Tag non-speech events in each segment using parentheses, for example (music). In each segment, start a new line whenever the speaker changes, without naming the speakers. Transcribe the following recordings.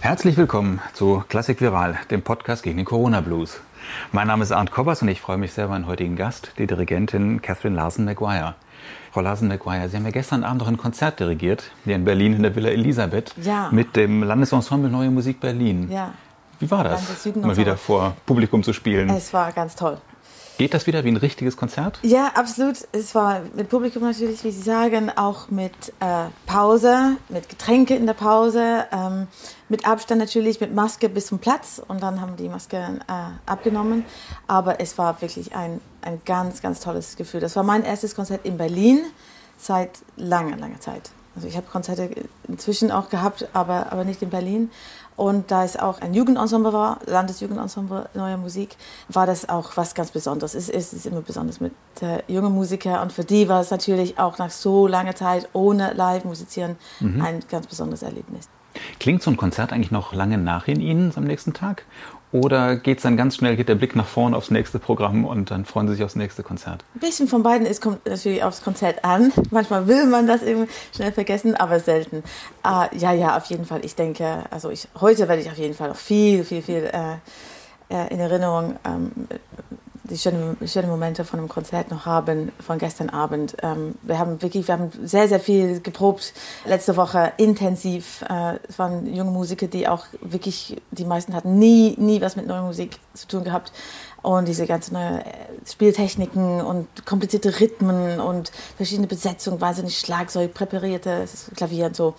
Herzlich willkommen zu Klassik Viral, dem Podcast gegen den Corona Blues. Mein Name ist Arndt Koppers und ich freue mich sehr über meinen heutigen Gast, die Dirigentin Catherine Larsen-McGuire. Frau Larsen-McGuire, Sie haben ja gestern Abend noch ein Konzert dirigiert, hier in Berlin in der Villa Elisabeth,
ja.
mit dem Landesensemble Neue Musik Berlin.
Ja.
Wie war das, mal wieder vor Publikum zu spielen?
Es war ganz toll.
Geht das wieder wie ein richtiges Konzert?
Ja, absolut. Es war mit Publikum natürlich, wie Sie sagen, auch mit äh, Pause, mit Getränke in der Pause, ähm, mit Abstand natürlich, mit Maske bis zum Platz und dann haben die Maske äh, abgenommen. Aber es war wirklich ein, ein ganz, ganz tolles Gefühl. Das war mein erstes Konzert in Berlin seit langer, langer Zeit. Also ich habe Konzerte inzwischen auch gehabt, aber, aber nicht in Berlin. Und da es auch ein Jugendensemble war, Landesjugendensemble Neue Musik, war das auch was ganz Besonderes. Es ist, es ist immer besonders mit äh, jungen Musikern. Und für die war es natürlich auch nach so langer Zeit ohne Live-Musizieren mhm. ein ganz besonderes Erlebnis.
Klingt so ein Konzert eigentlich noch lange nach in Ihnen am nächsten Tag? Oder geht es dann ganz schnell, geht der Blick nach vorne aufs nächste Programm und dann freuen Sie sich aufs nächste Konzert?
Ein bisschen von beiden. Es kommt natürlich aufs Konzert an. (laughs) Manchmal will man das irgendwie schnell vergessen, aber selten. Uh, ja, ja, auf jeden Fall. Ich denke, also ich, heute werde ich auf jeden Fall noch viel, viel, viel äh, äh in Erinnerung ähm, die schönen, schönen Momente von einem Konzert noch haben, von gestern Abend. Ähm, wir haben wirklich, wir haben sehr, sehr viel geprobt. Letzte Woche intensiv. Äh, es waren junge Musiker, die auch wirklich, die meisten hatten nie, nie was mit neuer Musik zu tun gehabt. Und diese ganzen neue äh, Spieltechniken und komplizierte Rhythmen und verschiedene Besetzungen, wahnsinnig Schlagzeug, präparierte Klavier und so.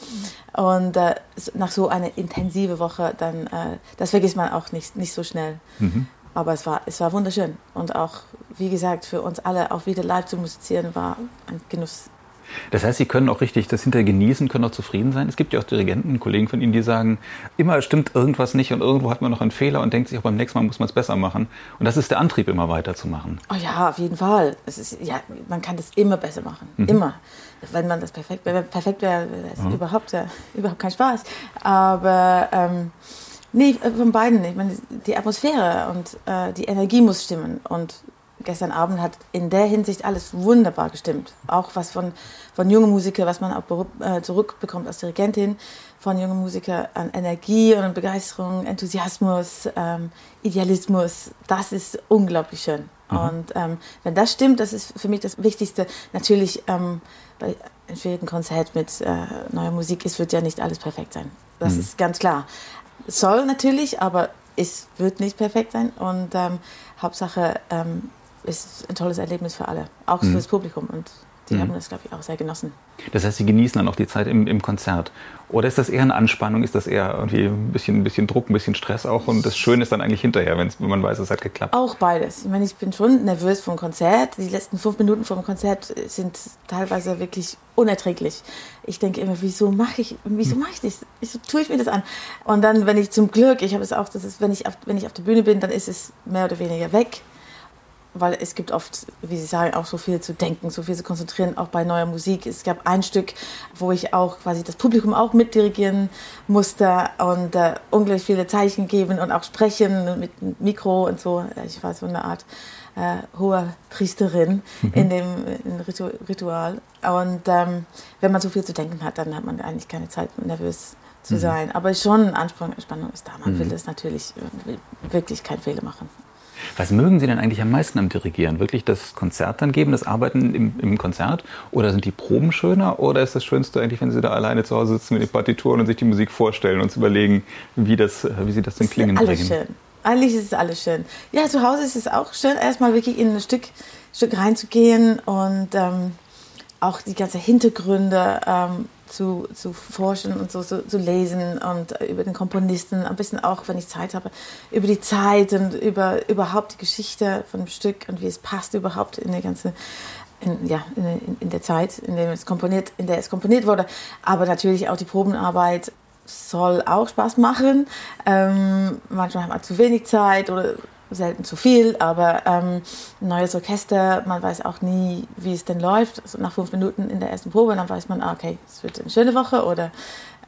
Und äh, nach so einer intensive Woche, dann, äh, das vergisst man auch nicht, nicht so schnell. Mhm. Aber es war, es war wunderschön. Und auch, wie gesagt, für uns alle auch wieder live zu musizieren, war ein Genuss.
Das heißt, Sie können auch richtig das hinterher genießen, können auch zufrieden sein. Es gibt ja auch Dirigenten, Kollegen von Ihnen, die sagen, immer stimmt irgendwas nicht und irgendwo hat man noch einen Fehler und denkt sich, auch beim nächsten Mal muss man es besser machen. Und das ist der Antrieb, immer weiterzumachen.
Oh ja, auf jeden Fall. Es ist, ja, man kann das immer besser machen. Mhm. Immer. Wenn man das perfekt, wenn perfekt wäre, wäre es mhm. überhaupt, äh, überhaupt kein Spaß. Aber ähm, Nee, äh, von beiden. Ich meine, die Atmosphäre und äh, die Energie muss stimmen. Und gestern Abend hat in der Hinsicht alles wunderbar gestimmt. Auch was von, von jungen Musikern, was man auch äh, zurückbekommt als Dirigentin, von jungen Musikern an Energie und Begeisterung, Enthusiasmus, ähm, Idealismus. Das ist unglaublich schön. Mhm. Und ähm, wenn das stimmt, das ist für mich das Wichtigste. Natürlich ähm, bei einem schwierigen Konzert mit äh, neuer Musik, es wird ja nicht alles perfekt sein. Das mhm. ist ganz klar soll natürlich, aber es wird nicht perfekt sein. Und ähm, Hauptsache ähm, ist ein tolles Erlebnis für alle, auch mhm. für das Publikum. Und die mhm. haben das, glaube ich, auch sehr genossen.
Das heißt, Sie genießen dann auch die Zeit im, im, Konzert. Oder ist das eher eine Anspannung? Ist das eher irgendwie ein bisschen, ein bisschen Druck, ein bisschen Stress auch? Und das Schöne ist dann eigentlich hinterher, wenn man weiß, es hat geklappt?
Auch beides. Ich meine, ich bin schon nervös vor dem Konzert. Die letzten fünf Minuten vor dem Konzert sind teilweise wirklich unerträglich. Ich denke immer, wieso mache ich, wieso mache ich das? Wieso tue ich mir das an? Und dann, wenn ich zum Glück, ich habe es auch, das ist, wenn ich auf, wenn ich auf der Bühne bin, dann ist es mehr oder weniger weg weil es gibt oft, wie Sie sagen, auch so viel zu denken, so viel zu konzentrieren, auch bei neuer Musik. Es gab ein Stück, wo ich auch quasi das Publikum auch mitdirigieren musste und äh, unglaublich viele Zeichen geben und auch sprechen mit Mikro und so. Ich war so eine Art äh, hohe Priesterin mhm. in dem in Ritu Ritual. Und ähm, wenn man so viel zu denken hat, dann hat man eigentlich keine Zeit, nervös zu mhm. sein. Aber schon Anspannung ist da. Man mhm. will das natürlich wirklich keinen Fehler machen.
Was mögen Sie denn eigentlich am meisten am Dirigieren? Wirklich das Konzert dann geben, das Arbeiten im, im, Konzert? Oder sind die Proben schöner? Oder ist das Schönste eigentlich, wenn Sie da alleine zu Hause sitzen mit den Partituren und sich die Musik vorstellen und überlegen, wie, das, wie Sie das denn klingen
alles bringen? Schön. Eigentlich ist es alles schön. Ja, zu Hause ist es auch schön, erstmal wirklich in ein Stück, Stück reinzugehen und ähm, auch die ganzen Hintergründe ähm, zu, zu forschen und so zu, zu lesen und über den Komponisten, ein bisschen auch, wenn ich Zeit habe, über die Zeit und über überhaupt die Geschichte von dem Stück und wie es passt überhaupt in der ganzen in, ja, in, in der Zeit, in der, es komponiert, in der es komponiert wurde. Aber natürlich auch die Probenarbeit soll auch Spaß machen. Ähm, manchmal hat man zu wenig Zeit oder selten zu viel, aber ähm, ein neues Orchester, man weiß auch nie, wie es denn läuft. Also nach fünf Minuten in der ersten Probe, dann weiß man, ah, okay, es wird eine schöne Woche oder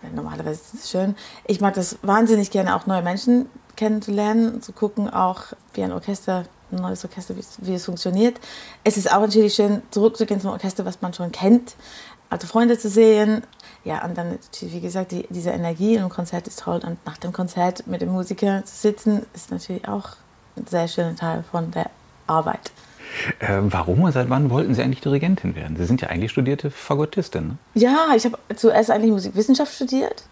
äh, normalerweise ist es schön. Ich mag das wahnsinnig gerne, auch neue Menschen kennenzulernen, zu gucken, auch wie ein Orchester, ein neues Orchester, wie, wie es funktioniert. Es ist auch natürlich schön, zurückzugehen zum Orchester, was man schon kennt, alte Freunde zu sehen. ja, und dann, wie gesagt, die, diese Energie im Konzert ist toll. Und nach dem Konzert mit dem Musiker zu sitzen, ist natürlich auch sehr schöner Teil von der Arbeit.
Äh, warum und seit wann wollten Sie eigentlich Dirigentin werden? Sie sind ja eigentlich studierte Fagottistin. Ne?
Ja, ich habe zuerst eigentlich Musikwissenschaft studiert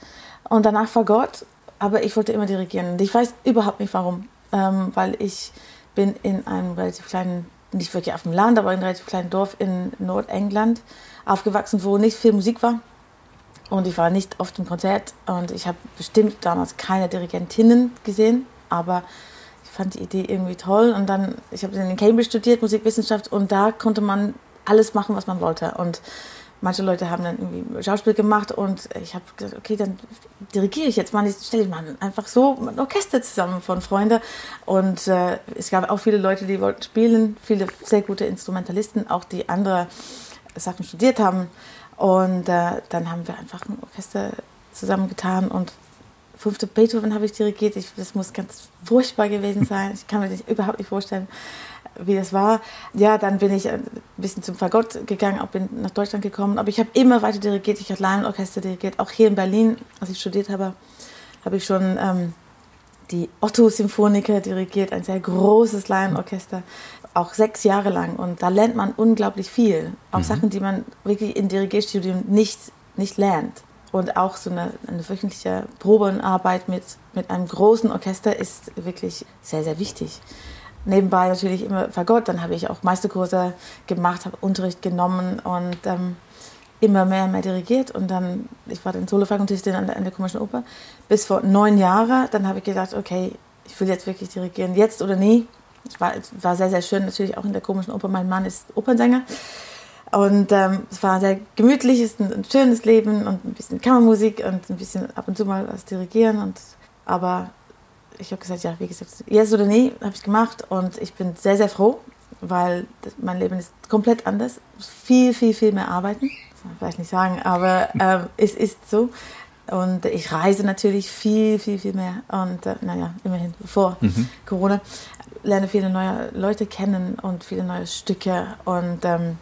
und danach Fagott, aber ich wollte immer dirigieren. Ich weiß überhaupt nicht warum, ähm, weil ich bin in einem relativ kleinen, nicht wirklich auf dem Land, aber in einem relativ kleinen Dorf in Nordengland aufgewachsen, wo nicht viel Musik war. Und ich war nicht oft im Konzert und ich habe bestimmt damals keine Dirigentinnen gesehen, aber fand die Idee irgendwie toll. Und dann, ich habe in Cambridge studiert, Musikwissenschaft, und da konnte man alles machen, was man wollte. Und manche Leute haben dann irgendwie Schauspiel gemacht und ich habe gesagt, okay, dann dirigiere ich jetzt mal, stelle ich mal einfach so ein Orchester zusammen von Freunden. Und äh, es gab auch viele Leute, die wollten spielen, viele sehr gute Instrumentalisten, auch die andere Sachen studiert haben. Und äh, dann haben wir einfach ein Orchester zusammengetan und fünfte Beethoven habe ich dirigiert. Ich, das muss ganz furchtbar gewesen sein. Ich kann mir das überhaupt nicht vorstellen, wie das war. Ja, dann bin ich ein bisschen zum Fagott gegangen, auch bin nach Deutschland gekommen. Aber ich habe immer weiter dirigiert. Ich habe Laienorchester dirigiert. Auch hier in Berlin, als ich studiert habe, habe ich schon ähm, die Otto-Symphoniker dirigiert, ein sehr großes Laienorchester auch sechs Jahre lang. Und da lernt man unglaublich viel. Auch mhm. Sachen, die man wirklich im Dirigierstudium nicht, nicht lernt. Und auch so eine, eine wöchentliche Probenarbeit mit, mit einem großen Orchester ist wirklich sehr, sehr wichtig. Nebenbei natürlich immer Fagott, dann habe ich auch Meisterkurse gemacht, habe Unterricht genommen und ähm, immer mehr und mehr dirigiert. Und dann, ich war dann Solofagotistin an der, an der Komischen Oper bis vor neun Jahren. Dann habe ich gedacht, okay, ich will jetzt wirklich dirigieren, jetzt oder nie es war, war sehr, sehr schön, natürlich auch in der komischen Oper. Mein Mann ist Opernsänger. Und ähm, es war sehr gemütlich, es ist ein, ein, schönes Leben und ein bisschen Kammermusik und ein bisschen ab und zu mal was dirigieren. Und, aber ich habe gesagt, ja, wie gesagt, jetzt oder nie, habe ich gemacht und ich bin sehr, sehr froh, weil mein Leben ist komplett anders. Viel, viel, viel mehr arbeiten. Das kann man vielleicht nicht sagen, aber äh, (laughs) es ist so. Und ich reise natürlich viel, viel, viel mehr. Und äh, naja, immerhin vor mhm. Corona lerne viele neue Leute kennen und viele neue Stücke und ähm,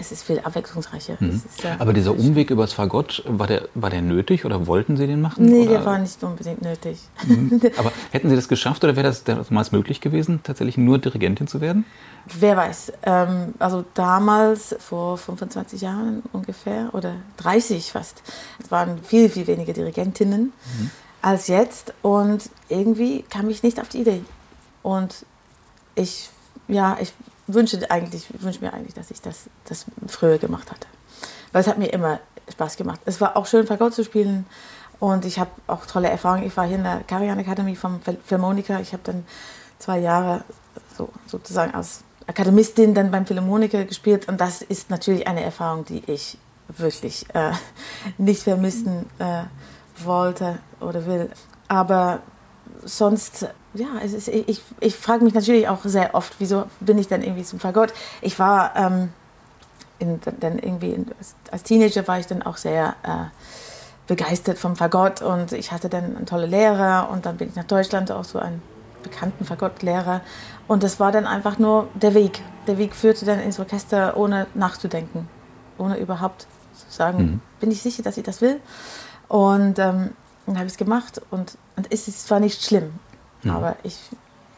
es ist viel abwechslungsreicher.
Mhm. Ist, äh, Aber dieser Umweg übers Fagott, war der, war der nötig oder wollten Sie den machen?
Nee,
oder?
der war nicht unbedingt nötig.
Mhm. Aber hätten Sie das geschafft oder wäre das damals möglich gewesen, tatsächlich nur Dirigentin zu werden?
Wer weiß. Ähm, also damals, vor 25 Jahren ungefähr, oder 30 fast, es waren viel, viel weniger Dirigentinnen mhm. als jetzt. Und irgendwie kam ich nicht auf die Idee. Und ich, ja, ich wünsche eigentlich, wünsche mir eigentlich, dass ich das, das früher gemacht hatte. Weil es hat mir immer Spaß gemacht. Es war auch schön, Fagott zu spielen. Und ich habe auch tolle Erfahrungen. Ich war hier in der Karajan Academy vom Philharmoniker. Ich habe dann zwei Jahre so, sozusagen als Akademistin dann beim Philharmoniker gespielt. Und das ist natürlich eine Erfahrung, die ich wirklich äh, (laughs) nicht vermissen äh, wollte oder will. Aber sonst ja, es ist, ich, ich frage mich natürlich auch sehr oft, wieso bin ich dann irgendwie zum Fagott? Ich war ähm, in, dann irgendwie in, als Teenager war ich dann auch sehr äh, begeistert vom Fagott und ich hatte dann einen tolle Lehrer und dann bin ich nach Deutschland auch so einen bekannten Fagottlehrer und das war dann einfach nur der Weg. Der Weg führte dann ins Orchester ohne nachzudenken, ohne überhaupt zu sagen, mhm. bin ich sicher, dass ich das will und ähm, dann habe ich es gemacht und, und es ist zwar nicht schlimm, Mhm. Aber ich,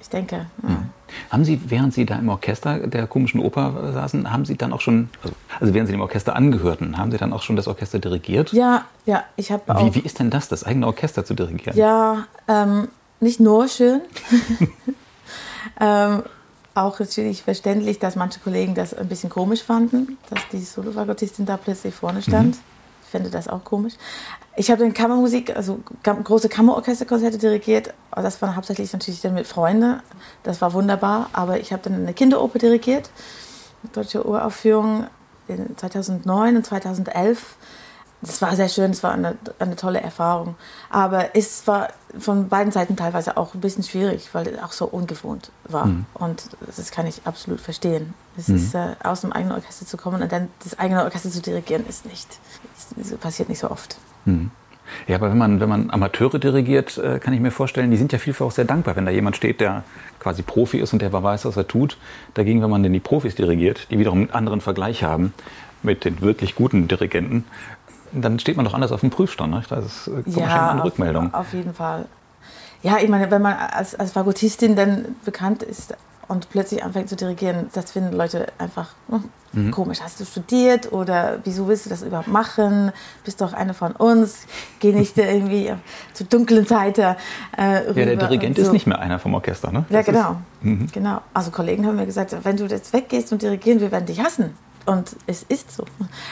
ich denke. Ja.
Mhm. Haben Sie, während Sie da im Orchester der komischen Oper saßen, haben Sie dann auch schon, also, also während Sie dem Orchester angehörten, haben Sie dann auch schon das Orchester dirigiert?
Ja, ja, ich habe auch.
Wie, wie ist denn das, das eigene Orchester zu dirigieren?
Ja, ähm, nicht nur schön. (laughs) ähm, auch natürlich verständlich, dass manche Kollegen das ein bisschen komisch fanden, dass die Solofagottistin da plötzlich vorne stand. Mhm finde das auch komisch. Ich habe dann Kammermusik, also große Kammerorchesterkonzerte dirigiert. Das war hauptsächlich natürlich dann mit Freunden. Das war wunderbar. Aber ich habe dann eine Kinderoper dirigiert, deutsche Uraufführung in 2009 und 2011 das war sehr schön, es war eine, eine tolle Erfahrung. Aber es war von beiden Seiten teilweise auch ein bisschen schwierig, weil es auch so ungewohnt war. Mhm. Und das kann ich absolut verstehen. Es mhm. ist, äh, aus dem eigenen Orchester zu kommen und dann das eigene Orchester zu dirigieren, ist nicht, das passiert nicht so oft.
Mhm. Ja, aber wenn man, wenn man Amateure dirigiert, äh, kann ich mir vorstellen, die sind ja vielfach auch sehr dankbar, wenn da jemand steht, der quasi Profi ist und der weiß, was er tut. Dagegen, wenn man denn die Profis dirigiert, die wiederum einen anderen Vergleich haben mit den wirklich guten Dirigenten, dann steht man doch anders auf dem Prüfstand. Ne? Das ist, kommt
ja,
eine Rückmeldung.
Auf, auf jeden Fall. Ja, ich meine, wenn man als, als Fagottistin dann bekannt ist und plötzlich anfängt zu dirigieren, das finden Leute einfach hm, mhm. komisch. Hast du studiert oder wieso willst du das überhaupt machen? Bist doch eine von uns. Geh nicht irgendwie zu dunklen Seite
äh, Ja, der Dirigent so. ist nicht mehr einer vom Orchester, ne?
Das ja, genau. Ist, mhm. genau. Also Kollegen haben mir gesagt, wenn du jetzt weggehst und dirigieren, wir werden dich hassen. Und es ist so.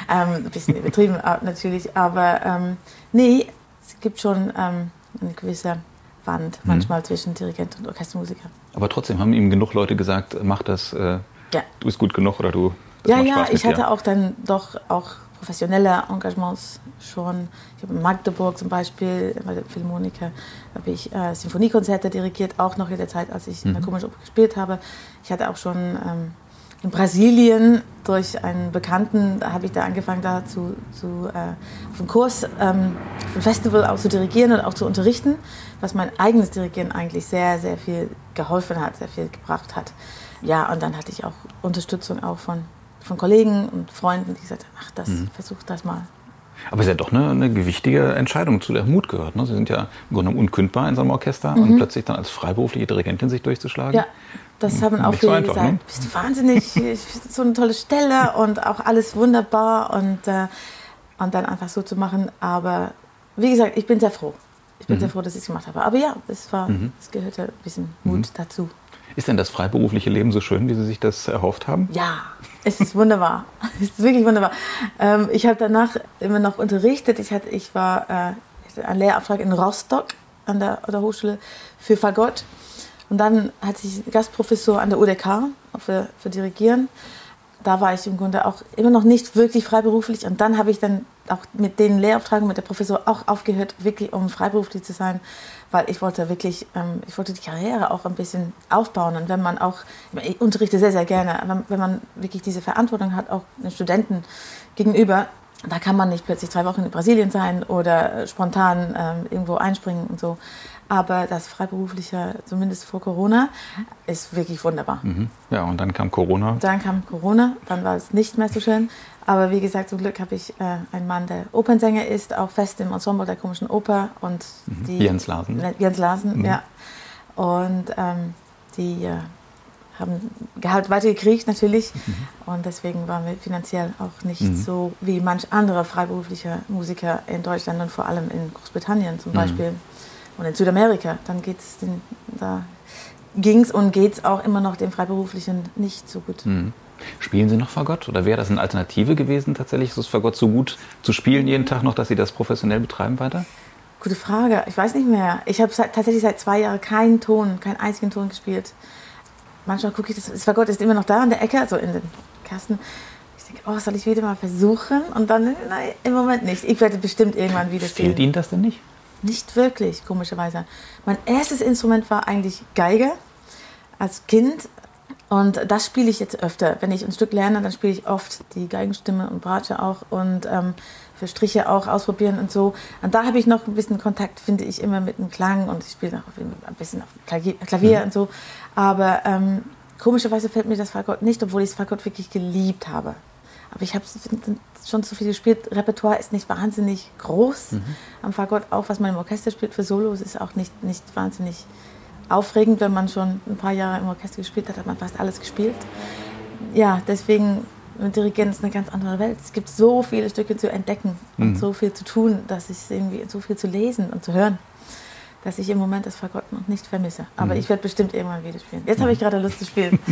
Ähm, ein bisschen übertrieben natürlich, aber ähm, nee, es gibt schon ähm, eine gewisse Wand mhm. manchmal zwischen Dirigent und Orchestermusiker.
Aber trotzdem haben ihm genug Leute gesagt, mach das, äh, ja. du bist gut genug oder du.
ja, ja, ich hatte auch dann doch auch professionelle Engagements schon. Ich habe in Magdeburg zum Beispiel, bei der Philharmoniker, habe ich äh, Sinfoniekonzerte dirigiert, auch noch in der Zeit, als ich mhm. in der mhm. Komischen Oper gespielt habe. Ich hatte auch schon ähm, in Brasilien durch einen Bekannten, da habe ich da angefangen, da zu, zu äh, auf einem Kurs, ähm, auf einem Festival auch zu dirigieren und auch zu unterrichten, was mein eigenes Dirigieren eigentlich sehr, sehr viel geholfen hat, sehr viel gebracht hat. Ja, und dann hatte ich auch Unterstützung auch von, von Kollegen und Freunden, die gesagt haben, ach, das, mhm. versuch das mal.
Aber es ist ja doch eine, eine, gewichtige Entscheidung, zu der Mut gehört. Ne? Sie sind ja im Grunde unkündbar in so einem Orchester mhm. und plötzlich dann als freiberufliche Dirigentin sich durchzuschlagen.
Ja, das haben auch viele gesagt. Ne? Bist du wahnsinnig, (laughs) so eine tolle Stelle und auch alles wunderbar und, äh, und dann einfach so zu machen. Aber wie gesagt, ich bin sehr froh. Ich bin mhm. sehr froh, dass ich es gemacht habe. Aber ja, es, war, mhm. es gehörte ein bisschen Mut mhm. dazu.
Ist denn das freiberufliche Leben so schön, wie Sie sich das erhofft haben?
Ja, es ist wunderbar. (laughs) es ist wirklich wunderbar. Ähm, ich habe danach immer noch unterrichtet. Ich, hatte, ich war äh, einen Lehrauftrag in Rostock an der, an der Hochschule für Fagott. Und dann hatte ich Gastprofessor an der UDK für, für Dirigieren. Da war ich im Grunde auch immer noch nicht wirklich freiberuflich. Und dann habe ich dann auch mit den Lehrauftragen mit der Professor auch aufgehört, wirklich um freiberuflich zu sein, weil ich wollte wirklich, ähm, ich wollte die Karriere auch ein bisschen aufbauen. Und wenn man auch, ich unterrichte sehr, sehr gerne, wenn, wenn man wirklich diese Verantwortung hat, auch den Studenten gegenüber, da kann man nicht plötzlich drei Wochen in Brasilien sein oder spontan ähm, irgendwo einspringen und so. Aber das Freiberufliche, zumindest vor Corona, ist wirklich wunderbar.
Mhm. Ja, und dann kam Corona.
Dann kam Corona, dann war es nicht mehr so schön. Aber wie gesagt, zum Glück habe ich äh, einen Mann, der Opernsänger ist, auch fest im Ensemble der Komischen Oper. Und
mhm. die, Jens Larsen.
Jens Larsen, mhm. ja. Und ähm, die äh, haben Gehalt weitergekriegt natürlich. Mhm. Und deswegen waren wir finanziell auch nicht mhm. so wie manch andere freiberufliche Musiker in Deutschland und vor allem in Großbritannien zum mhm. Und in Südamerika, dann geht's den, da ging es und geht es auch immer noch den Freiberuflichen nicht so gut. Mhm.
Spielen Sie noch Fagott oder wäre das eine Alternative gewesen, tatsächlich ist Fagott so gut zu spielen jeden Tag noch, dass Sie das professionell betreiben weiter?
Gute Frage. Ich weiß nicht mehr. Ich habe tatsächlich seit zwei Jahren keinen Ton, keinen einzigen Ton gespielt. Manchmal gucke ich, das, das Fagott ist immer noch da in der Ecke, also in den Kasten. Ich denke, oh, soll ich wieder mal versuchen? Und dann, nein, im Moment nicht. Ich werde bestimmt irgendwann wieder
spielen. Fehlt Ihnen das denn nicht?
Nicht wirklich, komischerweise. Mein erstes Instrument war eigentlich Geige als Kind. Und das spiele ich jetzt öfter. Wenn ich ein Stück lerne, dann spiele ich oft die Geigenstimme und Bratsche auch und ähm, für Striche auch ausprobieren und so. Und da habe ich noch ein bisschen Kontakt, finde ich, immer mit dem Klang und ich spiele noch ein bisschen auf Klavier, Klavier mhm. und so. Aber ähm, komischerweise fällt mir das Fagott nicht, obwohl ich das Fagott wirklich geliebt habe. Aber ich habe schon zu viel gespielt. Repertoire ist nicht wahnsinnig groß mhm. am Fagott. Auch was man im Orchester spielt für Solos ist auch nicht, nicht wahnsinnig aufregend. Wenn man schon ein paar Jahre im Orchester gespielt hat, hat man fast alles gespielt. Ja, deswegen mit Dirigent ist eine ganz andere Welt. Es gibt so viele Stücke zu entdecken mhm. und so viel zu tun, dass ich irgendwie so viel zu lesen und zu hören, dass ich im Moment das Fagott noch nicht vermisse. Aber mhm. ich werde bestimmt irgendwann wieder spielen. Jetzt habe ich gerade Lust zu spielen. (laughs)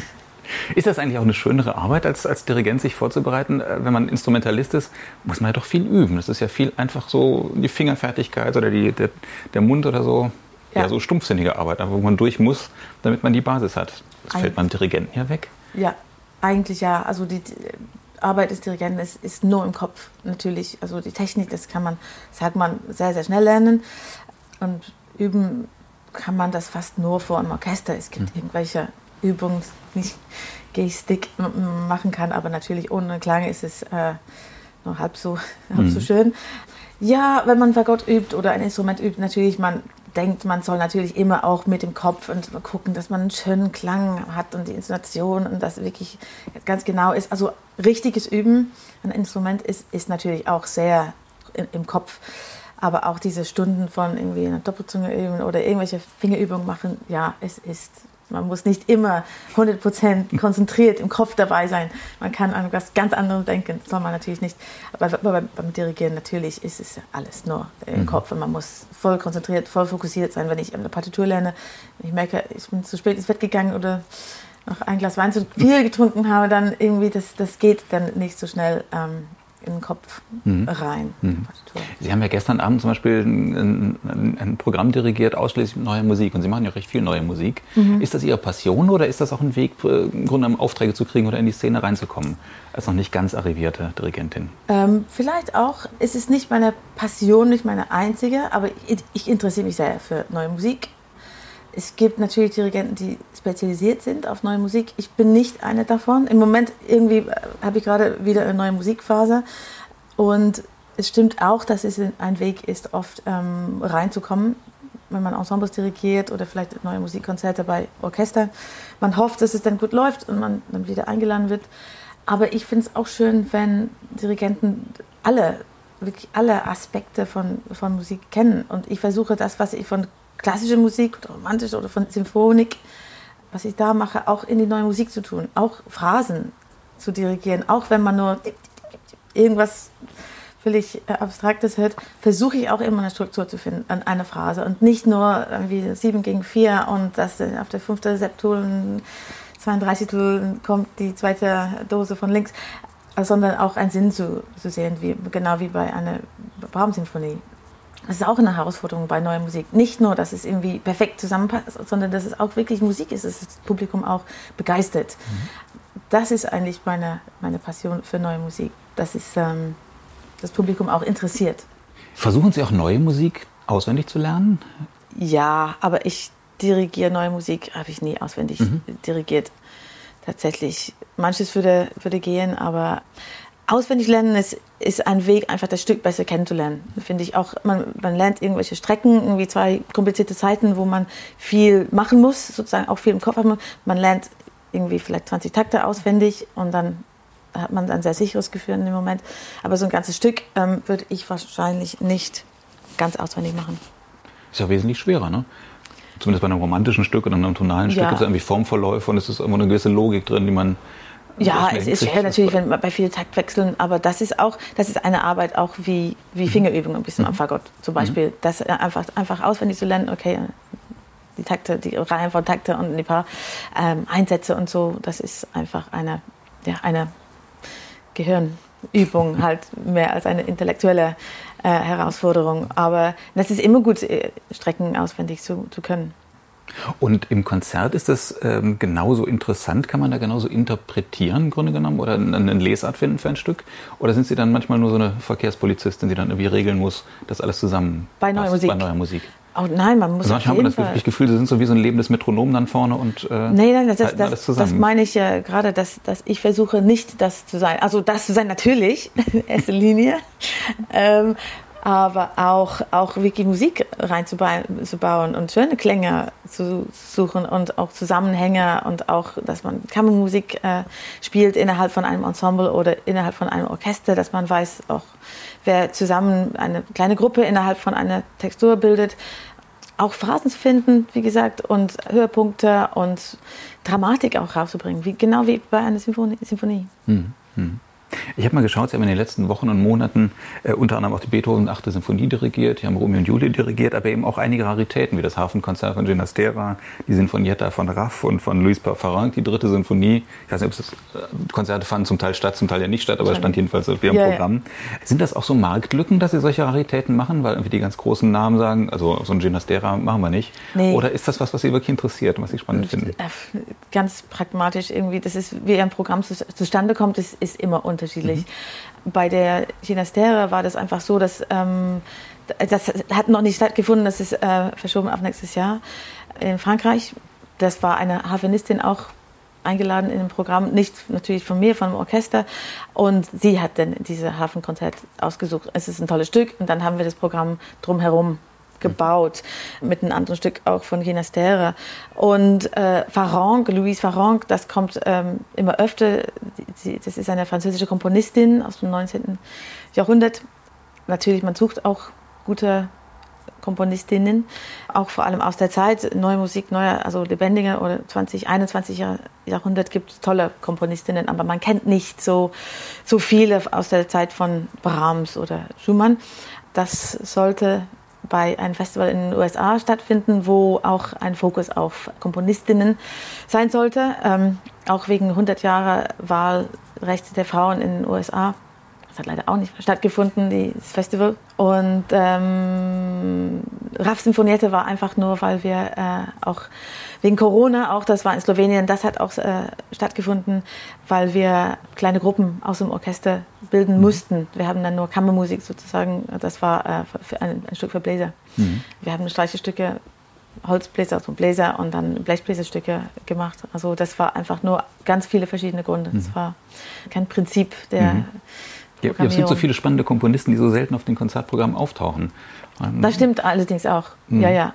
Ist das eigentlich auch eine schönere Arbeit, als, als Dirigent sich vorzubereiten? Äh, wenn man Instrumentalist ist, muss man ja doch viel üben. Das ist ja viel einfach so die Fingerfertigkeit oder die, der, der Mund oder so. Ja. ja so stumpfsinnige Arbeit, wo man durch muss, damit man die Basis hat. Das Eig fällt beim Dirigenten ja weg.
Ja, eigentlich ja. Also die, Arbeit des Dirigenten ist, ist nur im Kopf natürlich. Also die Technik, das kann man, sagt man, sehr, sehr schnell lernen. Und üben kann man das fast nur vor einem Orchester. Es gibt mhm. irgendwelche Übungen, nicht Gestik machen kann, aber natürlich ohne Klang ist es äh, nur halb so, (laughs) halb mhm. so schön. Ja, wenn man Fagott übt oder ein Instrument übt, natürlich, man denkt, man soll natürlich immer auch mit dem Kopf und gucken, dass man einen schönen Klang hat und die Intonation und das wirklich ganz genau ist. Also richtiges Üben an Instrument ist, ist natürlich auch sehr in, im Kopf. Aber auch diese Stunden von irgendwie einer Doppelzunge üben oder irgendwelche Fingerübungen machen, ja, es ist man muss nicht immer 100% konzentriert im Kopf dabei sein. Man kann an was ganz anderes denken. Das soll man natürlich nicht. Aber beim, beim Dirigieren natürlich ist es alles nur im mhm. Kopf. Und man muss voll konzentriert, voll fokussiert sein. Wenn ich eine Partitur lerne, ich merke, ich bin zu spät ins Bett gegangen oder noch ein Glas Wein zu viel getrunken habe, dann irgendwie, das, das geht dann nicht so schnell. Ähm, in den Kopf mhm. rein. Mhm.
Sie haben ja gestern Abend zum Beispiel ein, ein, ein, Programm dirigiert, ausschließlich mit neuer Musik. Und Sie machen ja recht viel neue Musik. Mhm. Ist das Ihre Passion oder ist das auch ein Weg, äh, im Grunde um Aufträge zu kriegen oder in die Szene reinzukommen, als noch nicht ganz arrivierte Dirigentin?
Ähm, vielleicht auch. Es ist nicht meine Passion, nicht meine einzige, aber ich, ich interessiere mich sehr für neue Musik es gibt natürlich Dirigenten, die spezialisiert sind auf neue Musik. Ich bin nicht eine davon. Im Moment irgendwie äh, habe ich gerade wieder eine neue Musikphase. Und es stimmt auch, dass es ein Weg ist, oft ähm, reinzukommen, wenn man Ensembles dirigiert oder vielleicht neue Musikkonzerte bei Orchestern. Man hofft, dass es dann gut läuft und man dann wieder eingeladen wird. Aber ich finde es auch schön, wenn Dirigenten alle, wirklich alle Aspekte von, von Musik kennen. Und ich versuche das, was ich von klassische Musik oder romantische oder von Symphonik, was ich da mache, auch in die neue Musik zu tun, auch Phrasen zu dirigieren, auch wenn man nur irgendwas völlig äh, Abstraktes hört, versuche ich auch immer eine Struktur zu finden an einer Phrase und nicht nur irgendwie 7 gegen 4 und das auf der fünften Septul 32 kommt die zweite Dose von links, sondern auch einen Sinn zu, zu sehen, wie, genau wie bei einer Brahms-Symphonie. Das ist auch eine Herausforderung bei neuer Musik. Nicht nur, dass es irgendwie perfekt zusammenpasst, sondern dass es auch wirklich Musik ist, dass das Publikum auch begeistert. Mhm. Das ist eigentlich meine, meine Passion für neue Musik, dass es ähm, das Publikum auch interessiert.
Versuchen Sie auch neue Musik auswendig zu lernen?
Ja, aber ich dirigiere neue Musik, habe ich nie auswendig mhm. dirigiert. Tatsächlich, manches würde, würde gehen, aber auswendig lernen ist, ist ein Weg, einfach das Stück besser kennenzulernen. Finde ich auch, man, man lernt irgendwelche Strecken, irgendwie zwei komplizierte Zeiten, wo man viel machen muss, sozusagen auch viel im Kopf haben. Man lernt irgendwie vielleicht 20 Takte auswendig und dann hat man ein sehr sicheres Gefühl in dem Moment. Aber so ein ganzes Stück ähm, würde ich wahrscheinlich nicht ganz auswendig machen.
Ist ja wesentlich schwerer, ne? Zumindest bei einem romantischen Stück oder einem tonalen Stück ja. gibt es irgendwie Formverläufe und es ist immer eine gewisse Logik drin, die man
ja, es ist schwer natürlich, wenn bei vielen Taktwechseln, aber das ist auch, das ist eine Arbeit auch wie, wie mhm. Fingerübungen ein bisschen am mhm. Fagott zum Beispiel. Mhm. Das einfach, einfach auswendig zu lernen, okay, die Takte, die Reihen von Takte und die paar ähm, Einsätze und so, das ist einfach eine, ja, eine Gehirnübung, (laughs) halt mehr als eine intellektuelle äh, Herausforderung. Aber das ist immer gut, äh, Strecken auswendig zu, zu können.
Und im Konzert ist das ähm, genauso interessant? Kann man da genauso interpretieren, im Grunde genommen? Oder eine Lesart finden für ein Stück? Oder sind Sie dann manchmal nur so eine Verkehrspolizistin, die dann irgendwie regeln muss, dass alles zusammen
bei neuer Musik?
Bei neuer Musik.
Oh nein, man muss.
Also manchmal hat man das Gefühl, sie sind so wie so ein lebendes Metronom dann vorne und
äh, nee, nein, das, das, alles zusammen. das meine ich ja gerade, dass, dass ich versuche nicht das zu sein. Also das zu sein natürlich, (laughs) erste Linie. ähm, aber auch, auch wirklich Musik reinzubauen und schöne Klänge zu suchen und auch Zusammenhänge und auch, dass man Kammermusik äh, spielt innerhalb von einem Ensemble oder innerhalb von einem Orchester, dass man weiß auch, wer zusammen eine kleine Gruppe innerhalb von einer Textur bildet. Auch Phrasen zu finden, wie gesagt, und Höhepunkte und Dramatik auch rauszubringen, wie, genau wie bei einer Symphonie. Symphonie. Mhm.
Mhm. Ich habe mal geschaut, Sie haben in den letzten Wochen und Monaten äh, unter anderem auch die Beethoven 8. Symphonie dirigiert, Sie haben Romeo und Julie dirigiert, aber eben auch einige Raritäten, wie das Hafenkonzert von Ginastera, die Sinfonietta von Raff und von Louis Parfarin, die dritte Sinfonie. Ich weiß nicht, ob das äh, Konzerte fanden zum Teil statt, zum Teil ja nicht statt, aber es stand jedenfalls auf Ihrem ja, Programm. Ja. Sind das auch so Marktlücken, dass Sie solche Raritäten machen, weil irgendwie die ganz großen Namen sagen, also so ein Ginastera machen wir nicht? Nee. Oder ist das was, was Sie wirklich interessiert und was Sie spannend finden? Äh,
ganz pragmatisch irgendwie, das ist, wie ein Programm zustande kommt, ist, ist immer unterschiedlich. Mhm. Bei der Ginastera war das einfach so, dass ähm, das hat noch nicht stattgefunden, das ist äh, verschoben auf nächstes Jahr in Frankreich. Das war eine Harfenistin auch eingeladen in dem Programm, nicht natürlich von mir, von dem Orchester. Und sie hat dann diese Hafenkonzert ausgesucht. Es ist ein tolles Stück und dann haben wir das Programm drumherum gebaut, mit einem anderen Stück auch von Ginastera. Und äh, Farranc, Louise Farranc, das kommt ähm, immer öfter, sie, das ist eine französische Komponistin aus dem 19. Jahrhundert. natürlich, man sucht auch gute Komponistinnen, auch vor allem aus der Zeit, neue Musik, neue, also lebendige oder 20, 21 Jahrhundert gibt es tolle Komponistinnen, aber man kennt nicht so, so viele aus der Zeit von Brahms oder Schumann. Das sollte bei einem Festival in den USA stattfinden, wo auch ein Fokus auf Komponistinnen sein sollte, ähm, auch wegen 100 Jahre Wahlrechte der Frauen in den USA hat leider auch nicht stattgefunden, das Festival. Und ähm, RAF Sinfoniette war einfach nur, weil wir äh, auch wegen Corona, auch das war in Slowenien, das hat auch äh, stattgefunden, weil wir kleine Gruppen aus dem Orchester bilden mhm. mussten. Wir haben dann nur Kammermusik sozusagen, das war äh, ein, ein, Stück für Bläser. Mhm. Wir haben Streichestücke Holzbläser, also Bläser und dann Blechbläserstücke gemacht. Also das war einfach nur ganz viele verschiedene Gründe. Das mhm. war kein Prinzip der,
mhm. Ja, es gibt so viele spannende Komponisten, die so selten auf den Konzertprogrammen auftauchen.
Das stimmt allerdings auch. Mhm. Ja, ja.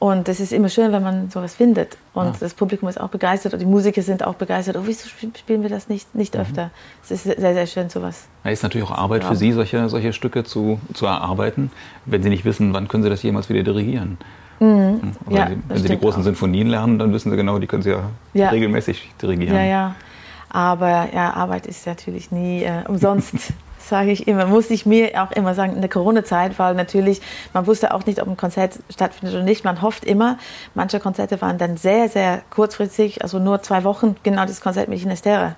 Und es ist immer schön, wenn man sowas findet. Und ja. das Publikum ist auch begeistert und die Musiker sind auch begeistert. Oh, wieso spielen wir das nicht, nicht mhm. öfter? Es ist sehr, sehr schön, sowas.
Es ist natürlich auch Arbeit ja. für Sie, solche, solche Stücke zu, zu erarbeiten, wenn Sie nicht wissen, wann können Sie das jemals wieder dirigieren. Mhm. Ja, Sie, wenn Sie die großen auch. Sinfonien lernen, dann wissen Sie genau, die können Sie ja, regelmäßig dirigieren.
Ja, ja. Aber ja, Arbeit ist natürlich nie äh, umsonst. (laughs) sage ich immer, muss ich mir auch immer sagen, in der Corona-Zeit, weil natürlich, man wusste auch nicht, ob ein Konzert stattfindet oder nicht. Man hofft immer, manche Konzerte waren dann sehr, sehr kurzfristig, also nur zwei Wochen, genau das Konzert mit Inestere.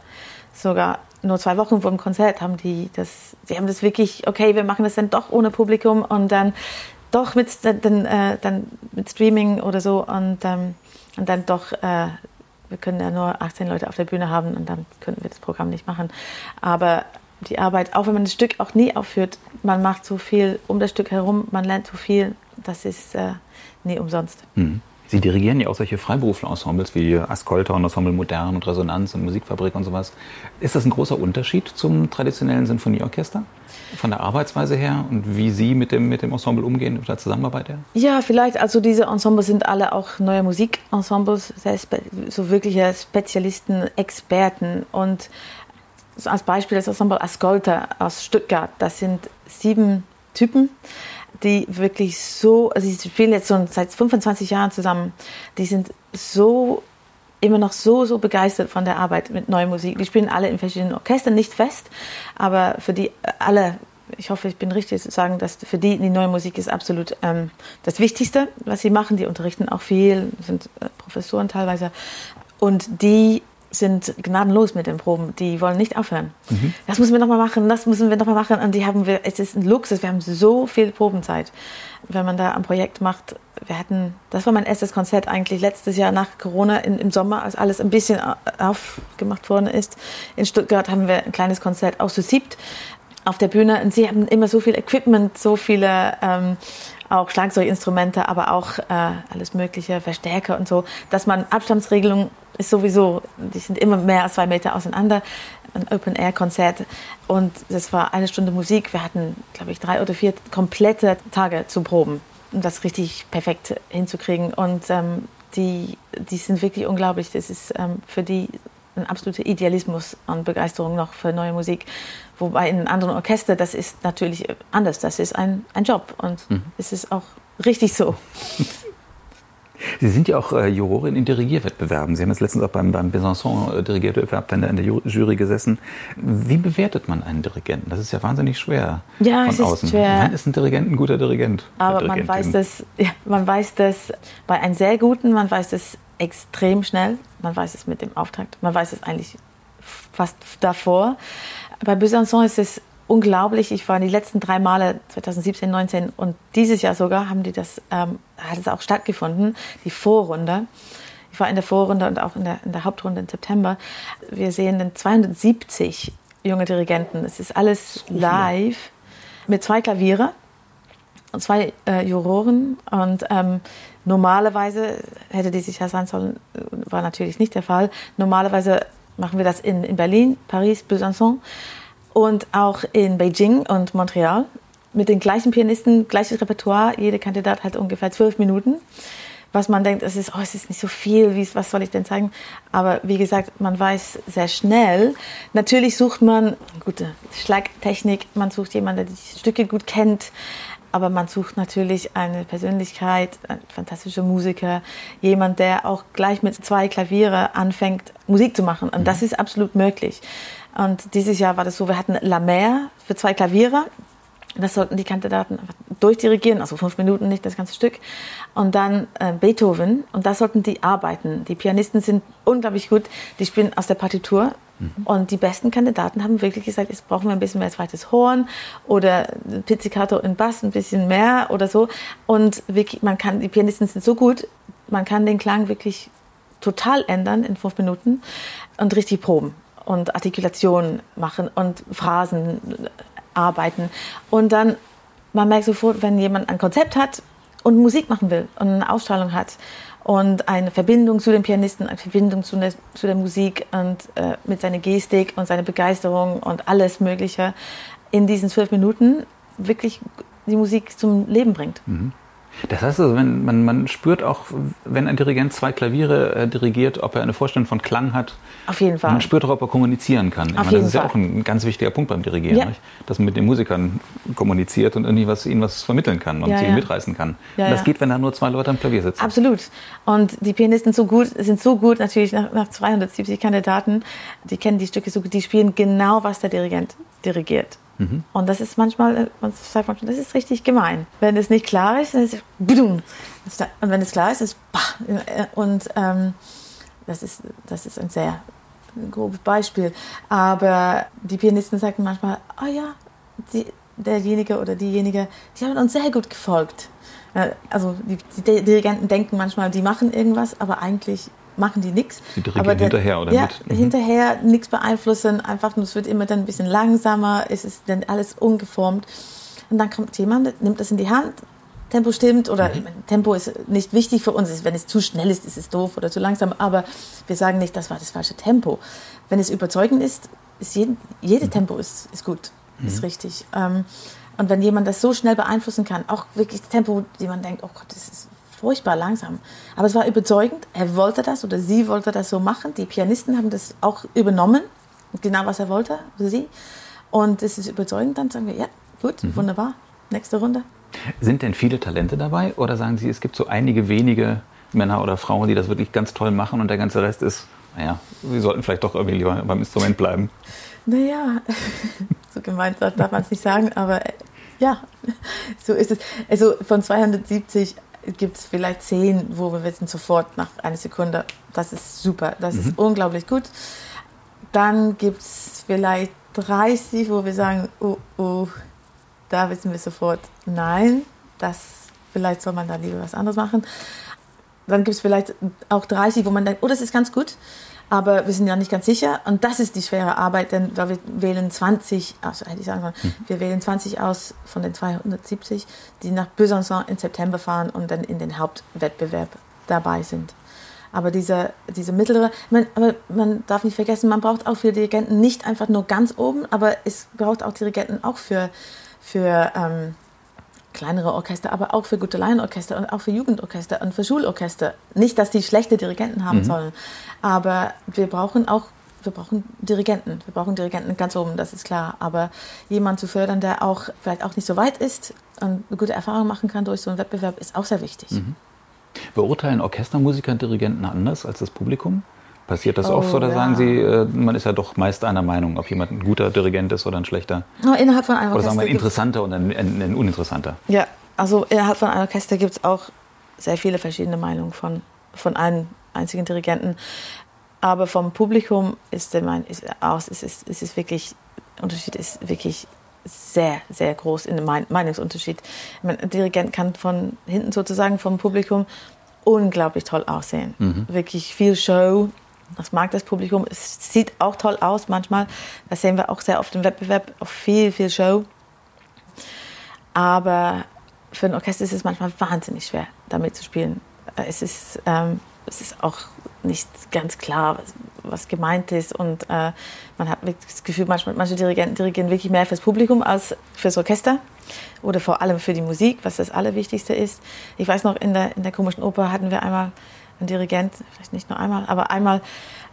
Sogar nur zwei Wochen vor dem Konzert haben die das, sie haben das wirklich, okay, wir machen das dann doch ohne Publikum und dann doch mit, dann, äh, dann mit Streaming oder so und, ähm, und dann doch äh, wir können ja nur 18 Leute auf der Bühne haben und dann könnten wir das Programm nicht machen. Aber die Arbeit, auch wenn man das Stück auch nie aufführt, man macht so viel um das Stück herum, man lernt so viel, das ist äh, nie umsonst.
Mhm. Sie dirigieren ja auch solche Freiberufler-Ensembles wie Ascolta und Ensemble Modern und Resonanz und Musikfabrik und sowas. Ist das ein großer Unterschied zum traditionellen Sinfonieorchester? Von der Arbeitsweise her und wie Sie mit dem, mit dem Ensemble umgehen, mit der Zusammenarbeit her?
Ja, vielleicht. Also diese Ensembles sind alle auch neue Musikensembles, so wirkliche Spezialisten, Experten. Und als Beispiel das Ensemble Ascolta aus Stuttgart. Das sind sieben Typen, die wirklich so, also sie spielen jetzt schon seit 25 Jahren zusammen. Die sind so immer noch so, so begeistert von der Arbeit mit neuer Musik. Die spielen alle in verschiedenen Orchestern, nicht fest, aber für die äh, alle, ich hoffe, ich bin richtig zu sagen, dass für die die neue Musik ist absolut ähm, das Wichtigste, was sie machen. Die unterrichten auch viel, sind äh, Professoren teilweise. Und die sind gnadenlos mit den Proben. Die wollen nicht aufhören. Mhm. Das müssen wir nochmal machen, das müssen wir nochmal machen. Und die haben wir, es ist ein Luxus, wir haben so viel Probenzeit. Wenn man da ein Projekt macht, wir hatten, das war mein erstes Konzert eigentlich letztes Jahr nach Corona in, im Sommer, als alles ein bisschen aufgemacht worden ist. In Stuttgart haben wir ein kleines Konzert auch zu siebt auf der Bühne. Und sie haben immer so viel Equipment, so viele ähm, auch Schlagzeuginstrumente, aber auch äh, alles mögliche, Verstärker und so, dass man Abstandsregelungen ist sowieso, die sind immer mehr als zwei Meter auseinander, ein Open-Air-Konzert und das war eine Stunde Musik. Wir hatten, glaube ich, drei oder vier komplette Tage zu proben, um das richtig perfekt hinzukriegen und ähm, die, die sind wirklich unglaublich. Das ist ähm, für die ein absoluter Idealismus und Begeisterung noch für neue Musik. Wobei in einem anderen Orchester, das ist natürlich anders. Das ist ein, ein Job und mhm. es ist auch richtig so. (laughs)
Sie sind ja auch äh, Jurorin in Dirigierwettbewerben. Sie haben jetzt letztens auch beim, beim Besançon äh, Dirigierwettbewerb in der, in der Jury gesessen. Wie bewertet man einen Dirigenten? Das ist ja wahnsinnig schwer
ja, von es außen. Ist schwer.
Wann ist ein Dirigent ein guter Dirigent?
Aber man weiß, das, ja, man weiß das bei einem sehr guten, man weiß das extrem schnell. Man weiß es mit dem Auftakt. Man weiß es eigentlich fast davor. Bei Besançon ist es unglaublich. Ich war die letzten drei Male 2017, 19 und dieses Jahr sogar haben die das ähm, hat es auch stattgefunden, die Vorrunde. Ich war in der Vorrunde und auch in der, in der Hauptrunde im September. Wir sehen dann 270 junge Dirigenten. Es ist alles live mit zwei Klaviere und zwei äh, Juroren und ähm, Normalerweise hätte die sich ja sein sollen, war natürlich nicht der Fall. Normalerweise machen wir das in, in Berlin, Paris, Besançon und auch in Beijing und Montreal mit den gleichen Pianisten, gleiches Repertoire. Jeder Kandidat hat ungefähr zwölf Minuten. was man denkt, es ist, oh, es ist nicht so viel, wie, was soll ich denn zeigen? Aber wie gesagt, man weiß sehr schnell. Natürlich sucht man gute Schlagtechnik, man sucht jemanden, der die Stücke gut kennt. Aber man sucht natürlich eine Persönlichkeit, ein fantastischer Musiker, jemand, der auch gleich mit zwei Klaviere anfängt, Musik zu machen. Und das mhm. ist absolut möglich. Und dieses Jahr war das so, wir hatten La Mer für zwei Klaviere das sollten die Kandidaten durchdirigieren, also fünf Minuten, nicht das ganze Stück. Und dann äh, Beethoven, und da sollten die arbeiten. Die Pianisten sind unglaublich gut, die spielen aus der Partitur. Und die besten Kandidaten haben wirklich gesagt, jetzt brauchen wir ein bisschen mehr zweites Horn oder Pizzicato in Bass ein bisschen mehr oder so. Und wirklich, man kann, die Pianisten sind so gut, man kann den Klang wirklich total ändern in fünf Minuten und richtig proben und Artikulation machen und Phrasen arbeiten. Und dann, man merkt sofort, wenn jemand ein Konzept hat und Musik machen will und eine Ausstrahlung hat und eine Verbindung zu den Pianisten, eine Verbindung zu der, zu der Musik und äh, mit seiner Gestik und seiner Begeisterung und alles Mögliche in diesen zwölf Minuten wirklich die Musik zum Leben bringt. Mhm.
Das heißt also, wenn, man, man spürt auch, wenn ein Dirigent zwei Klaviere äh, dirigiert, ob er eine Vorstellung von Klang hat.
Auf jeden Fall.
Man spürt auch, ob er kommunizieren kann.
Auf
meine,
jeden
das ist
Fall.
ja auch ein ganz wichtiger Punkt beim Dirigieren, ja. dass man mit den Musikern kommuniziert und irgendwie was, ihnen was vermitteln kann und
ja,
sie
ja.
mitreißen kann.
Ja,
und das geht, wenn da nur zwei Leute am Klavier sitzen.
Absolut. Und die Pianisten so gut, sind so gut, natürlich nach, nach 270 Kandidaten, die kennen die Stücke so gut, die spielen genau, was der Dirigent dirigiert.
Mhm.
Und das ist manchmal, man sagt manchmal, das ist richtig gemein. Wenn es nicht klar ist, dann ist es budum. Und wenn es klar ist, ist bah. Und ähm, das, ist, das ist ein sehr grobes Beispiel. Aber die Pianisten sagen manchmal, oh ja, die, derjenige oder diejenige, die haben uns sehr gut gefolgt. Äh, Also die, die Dirigenten denken manchmal, die machen irgendwas, aber eigentlich machen die nichts.
Sie dirigieren hinterher oder
ja,
mit? Mhm.
hinterher nichts beeinflussen, einfach nur es wird immer dann ein bisschen langsamer, es ist dann alles ungeformt. Und dann kommt jemand, nimmt das in die Hand, Tempo stimmt oder
Mhm.
Tempo ist nicht wichtig für uns. Wenn es zu schnell ist, ist es doof oder zu langsam. Aber wir sagen nicht, das war das falsche Tempo. Wenn es überzeugend ist, ist jeden, jedes
Mhm.
Tempo ist, ist gut, ist richtig. Ähm, und wenn jemand das so schnell beeinflussen kann, auch wirklich das Tempo, die man denkt, oh Gott, das ist furchtbar langsam. Aber es war überzeugend. Er wollte das oder sie wollte das so machen. Die Pianisten haben das auch übernommen, genau was er wollte sie. Und es ist überzeugend. Dann sagen wir, ja, gut,
Mhm.
wunderbar, nächste Runde.
Sind denn viele Talente dabei oder sagen Sie, es gibt so einige wenige Männer oder Frauen, die das wirklich ganz toll machen und der ganze Rest ist, naja, sie sollten vielleicht doch irgendwie lieber beim Instrument bleiben?
Naja, (laughs) so gemeint darf darf man es nicht sagen, aber äh, ja, (laughs) so ist es. Also von 270 gibt es vielleicht 10, wo wir wissen sofort nach einer Sekunde, das ist super, das ist unglaublich gut. Dann gibt es vielleicht 30, wo wir sagen, oh, oh, da wissen wir sofort, nein, das, vielleicht soll man da lieber was anderes machen. Dann gibt es vielleicht auch 30, wo man denkt, oh, das ist ganz gut, aber wir sind ja nicht ganz sicher. Und das ist die schwere Arbeit, denn wir wählen 20, also hätte ich sagen sollen, wir wählen 20 aus von den 270, die nach Besançon im September fahren und dann in den Hauptwettbewerb dabei sind. Aber diese, diese mittlere, man, aber man darf nicht vergessen, man braucht auch für Dirigenten nicht einfach nur ganz oben, aber es braucht auch Dirigenten auch für, für ähm, kleinere Orchester, aber auch für gute Laienorchester und auch für Jugendorchester und für Schulorchester. Nicht, dass die schlechte Dirigenten haben sollen, aber wir brauchen auch wir brauchen Dirigenten. Wir brauchen Dirigenten ganz oben, das ist klar. Aber jemand zu fördern, der auch vielleicht auch nicht so weit ist und eine gute Erfahrung machen kann durch so einen Wettbewerb, ist auch sehr wichtig.
Beurteilen Orchestermusiker Dirigenten anders als das Publikum? Passiert das
Oh,
oft oder
ja.
sagen Sie, äh, man ist ja doch meist einer Meinung, ob jemand ein guter Dirigent ist oder ein schlechter?
Aber innerhalb von einem
Oder sagen wir ein interessanter und ein, ein, ein uninteressanter?
Ja, also innerhalb von einem Orchester gibt es auch sehr viele verschiedene Meinungen von, von einem einzigen Dirigenten. Aber vom Publikum ist der Mein ist aus, ist, ist, ist es wirklich, der Unterschied ist wirklich sehr, sehr groß in dem Mein- Meinungsunterschied. Ein Dirigent kann von hinten sozusagen vom Publikum unglaublich toll aussehen. Wirklich viel Show. Das mag das Publikum. Es sieht auch toll aus manchmal. Das sehen wir auch sehr oft im Wettbewerb. Auch viel, viel Show. Aber für ein Orchester ist es manchmal wahnsinnig schwer, damit zu spielen. Äh, Es ist ähm, es ist auch nicht ganz klar, was, was gemeint ist. Und äh, man hat das Gefühl, manchmal, manche Dirigenten dirigieren wirklich mehr fürs Publikum als fürs Orchester oder vor allem für die Musik, was das Allerwichtigste ist. Ich weiß noch, in der, in der komischen Oper hatten wir einmal einen Dirigent, vielleicht nicht nur einmal, aber einmal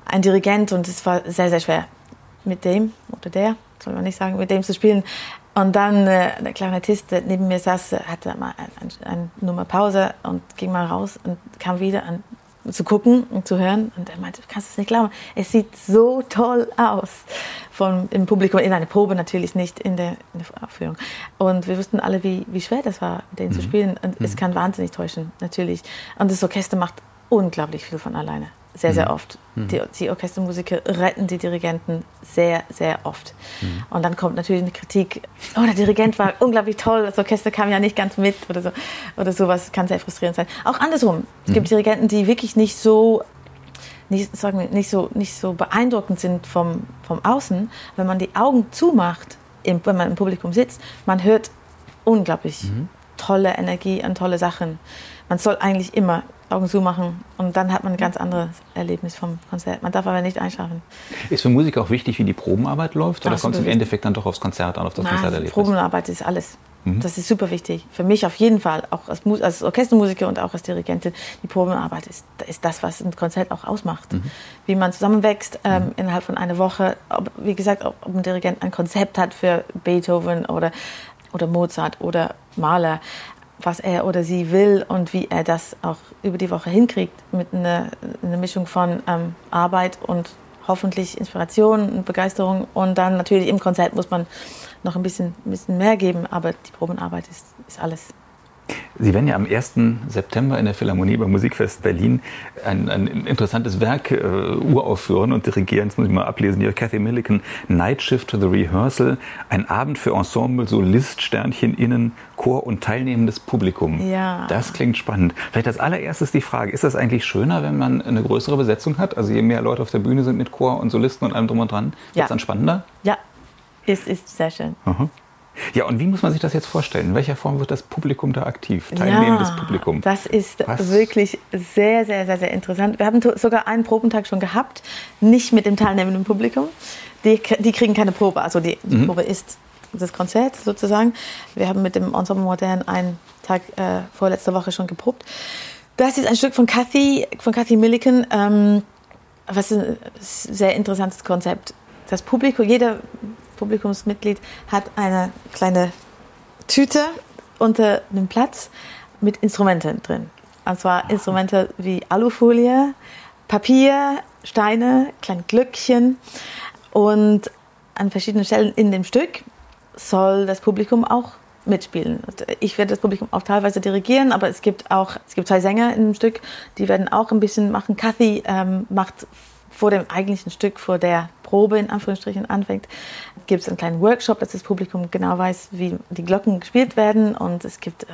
ein Dirigent und es war sehr, sehr schwer mit dem oder der, soll man nicht sagen, mit dem zu spielen. Und dann äh, der Klarinettist, der neben mir saß, hatte mal eine ein, ein Nummer Pause und ging mal raus und kam wieder an, zu gucken und zu hören. Und er meinte, du kannst es nicht glauben, es sieht so toll aus. Vom, Im Publikum, in einer Probe natürlich nicht, in der, in der Aufführung. Und wir wussten alle, wie, wie schwer das war, den mhm. zu spielen. Und mhm. es kann wahnsinnig täuschen, natürlich. Und das Orchester macht unglaublich viel von alleine sehr, sehr mhm. oft. Mhm. Die, die, Orchestermusiker retten die Dirigenten sehr, sehr oft. Mhm. Und dann kommt natürlich eine Kritik, oh, der Dirigent war (laughs) unglaublich toll, das Orchester kam ja nicht ganz mit oder so. Oder sowas kann sehr frustrierend sein. Auch andersrum. Es gibt mhm. Dirigenten, die wirklich nicht so nicht, sagen wir, nicht, so, nicht so beeindruckend sind vom, vom Außen. Wenn man die Augen zumacht, im, wenn man im Publikum sitzt, man hört unglaublich mhm. tolle Energie und tolle Sachen. Man soll eigentlich immer Augen zumachen und dann hat man ein ganz anderes Erlebnis vom Konzert. Man darf aber nicht einschlafen.
Ist für Musiker auch wichtig, wie die Probenarbeit läuft oder kommt es im Endeffekt dann doch aufs Konzert an, auf das Nein, Konzerterlebnis?
Probenarbeit ist alles. Mhm. Das ist super wichtig. Für mich auf jeden Fall, auch als, als, Orchestermusiker und auch als Dirigentin, die Probenarbeit ist, ist das, was ein Konzert auch ausmacht. Mhm. Wie man zusammenwächst ähm, mhm. innerhalb von einer Woche. Ob, wie gesagt, ob, ob ein Dirigent ein Konzept hat für Beethoven oder, oder Mozart oder Mahler was er oder sie will und wie er das auch über die Woche hinkriegt mit einer, einer Mischung von ähm, Arbeit und hoffentlich Inspiration und Begeisterung. Und dann natürlich im Konzert muss man noch ein bisschen, ein bisschen mehr geben, aber die Probenarbeit ist, ist alles.
Sie werden ja am 1. September in der Philharmonie beim Musikfest Berlin ein, ein interessantes Werk äh, uraufführen und dirigieren. Das muss ich mal ablesen. Hier Cathy Millican, Night Shift to the Rehearsal, ein Abend für Ensemble, Solist, Sternchen, Innen, Chor und teilnehmendes Publikum.
Ja.
Das klingt spannend. Vielleicht als allererstes die Frage, ist das eigentlich schöner, wenn man eine größere Besetzung hat? Also je mehr Leute auf der Bühne sind mit Chor und Solisten und allem drum und dran, wird es ja. dann spannender?
Ja, es ist sehr schön.
Aha. Ja, und wie muss man sich das jetzt vorstellen? In welcher Form wird das Publikum da aktiv? Teilnehmendes
ja,
Publikum?
Das ist Was? wirklich sehr, sehr, sehr, sehr interessant. Wir haben sogar einen Probentag schon gehabt, nicht mit dem teilnehmenden Publikum. Die, die kriegen keine Probe, also die, die mhm. Probe ist das Konzert sozusagen. Wir haben mit dem Ensemble Modern einen Tag äh, vorletzte Woche schon geprobt. Das ist ein Stück von Cathy, von Cathy Milliken, ähm, was ein sehr interessantes Konzept. Das Publikum, jeder Publikumsmitglied hat eine kleine Tüte unter einem Platz mit Instrumenten drin. Und zwar Instrumente wie Alufolie, Papier, Steine, kleine Glöckchen. Und an verschiedenen Stellen in dem Stück soll das Publikum auch mitspielen. Ich werde das Publikum auch teilweise dirigieren, aber es gibt auch es gibt zwei Sänger in dem Stück, die werden auch ein bisschen machen. Kathy ähm, macht vor dem eigentlichen Stück, vor der Probe in Anführungsstrichen anfängt, gibt es einen kleinen Workshop, dass das Publikum genau weiß, wie die Glocken gespielt werden und es gibt äh,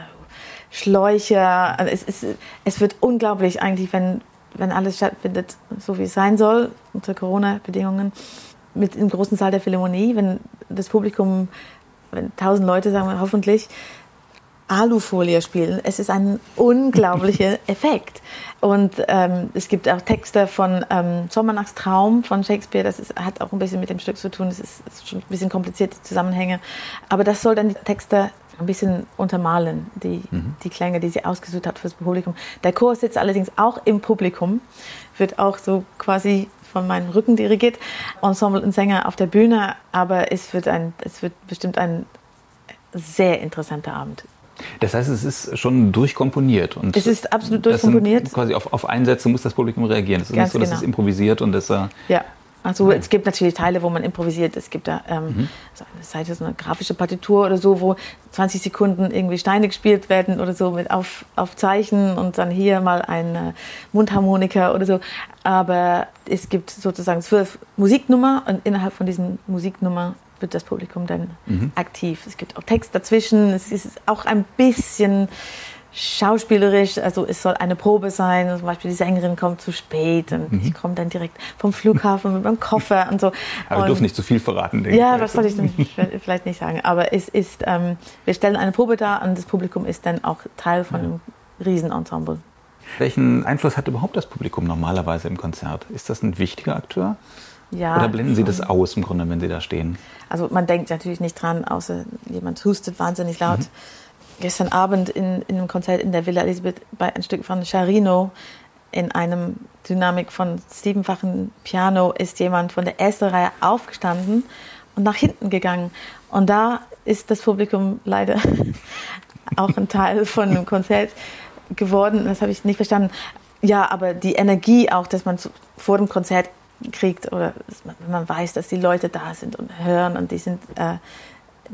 Schläuche. Also es, ist, es wird unglaublich eigentlich, wenn, wenn alles stattfindet, so wie es sein soll, unter Corona-Bedingungen, mit im großen Saal der Philharmonie, wenn das Publikum, wenn tausend Leute, sagen wir hoffentlich, Alufolie spielen. Es ist ein unglaublicher (laughs) Effekt. Und ähm, es gibt auch Texte von ähm, Sommernachtstraum von Shakespeare. Das ist, hat auch ein bisschen mit dem Stück zu tun. Das ist, ist schon ein bisschen kompliziert, die Zusammenhänge. Aber das soll dann die Texte ein bisschen untermalen, die, mhm. die Klänge, die sie ausgesucht hat fürs Publikum. Der Chor sitzt allerdings auch im Publikum, wird auch so quasi von meinem Rücken dirigiert. Ensemble und Sänger auf der Bühne, aber es wird, ein, es wird bestimmt ein sehr interessanter Abend.
Das heißt, es ist schon durchkomponiert. Und
es ist absolut durchkomponiert.
quasi auf, auf Einsätze muss das Publikum reagieren. Es ist Ganz nicht so, dass genau. es improvisiert und das. Äh,
ja. Also es gibt natürlich Teile, wo man improvisiert. Es gibt da ähm, mhm. so eine Seite, so eine grafische Partitur oder so, wo 20 Sekunden irgendwie Steine gespielt werden oder so mit auf, auf Zeichen und dann hier mal ein Mundharmonika oder so. Aber es gibt sozusagen zwölf Musiknummer und innerhalb von diesen Musiknummer wird das Publikum dann mhm. aktiv. Es gibt auch Text dazwischen. Es ist auch ein bisschen schauspielerisch. Also es soll eine Probe sein. Zum Beispiel die Sängerin kommt zu spät und mhm. ich komme dann direkt vom Flughafen mit meinem Koffer und so.
Aber du dürfen nicht zu viel verraten.
Denke ja, was soll ich denn (laughs) vielleicht nicht sagen. Aber es ist, ähm, wir stellen eine Probe dar und das Publikum ist dann auch Teil von einem Riesenensemble.
Welchen Einfluss hat überhaupt das Publikum normalerweise im Konzert? Ist das ein wichtiger Akteur?
Ja,
Oder blenden Sie das aus im Grunde, wenn Sie da stehen?
Also man denkt natürlich nicht dran, außer jemand hustet wahnsinnig laut. Mhm. Gestern Abend in, in einem Konzert in der Villa Elisabeth bei ein Stück von Charino in einem Dynamik von siebenfachen Piano ist jemand von der ersten Reihe aufgestanden und nach hinten gegangen. Und da ist das Publikum leider (laughs) auch ein Teil von dem Konzert geworden. Das habe ich nicht verstanden. Ja, aber die Energie auch, dass man vor dem Konzert kriegt oder wenn man weiß, dass die Leute da sind und hören und die sind äh,